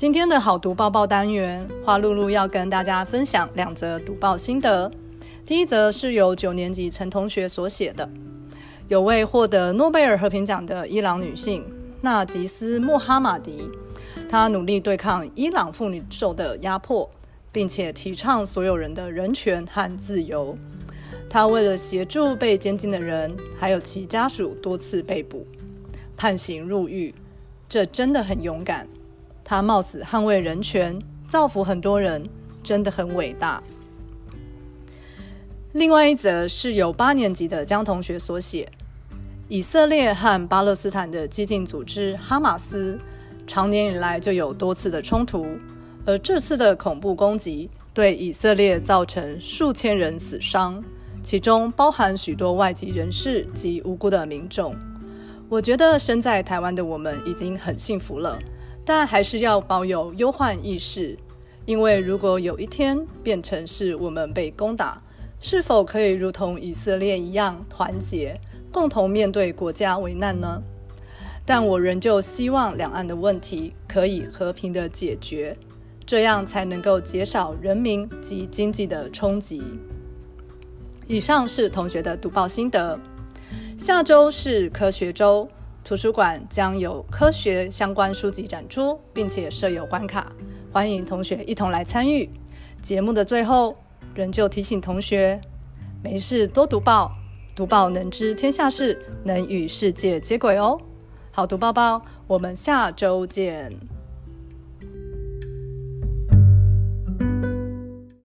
今天的好读报报单元，花露露要跟大家分享两则读报心得。第一则是由九年级陈同学所写的，有位获得诺贝尔和平奖的伊朗女性纳吉斯·穆哈马迪，她努力对抗伊朗妇女受的压迫，并且提倡所有人的人权和自由。她为了协助被监禁的人，还有其家属多次被捕、判刑入狱，这真的很勇敢。他冒死捍卫人权，造福很多人，真的很伟大。另外一则是由八年级的江同学所写：以色列和巴勒斯坦的激进组织哈马斯，长年以来就有多次的冲突，而这次的恐怖攻击对以色列造成数千人死伤，其中包含许多外籍人士及无辜的民众。我觉得身在台湾的我们已经很幸福了。但还是要保有忧患意识，因为如果有一天变成是我们被攻打，是否可以如同以色列一样团结，共同面对国家危难呢？但我仍旧希望两岸的问题可以和平的解决，这样才能够减少人民及经济的冲击。以上是同学的读报心得，下周是科学周。图书馆将有科学相关书籍展出，并且设有关卡，欢迎同学一同来参与。节目的最后，仍旧提醒同学，没事多读报，读报能知天下事，能与世界接轨哦。好读报报，我们下周见。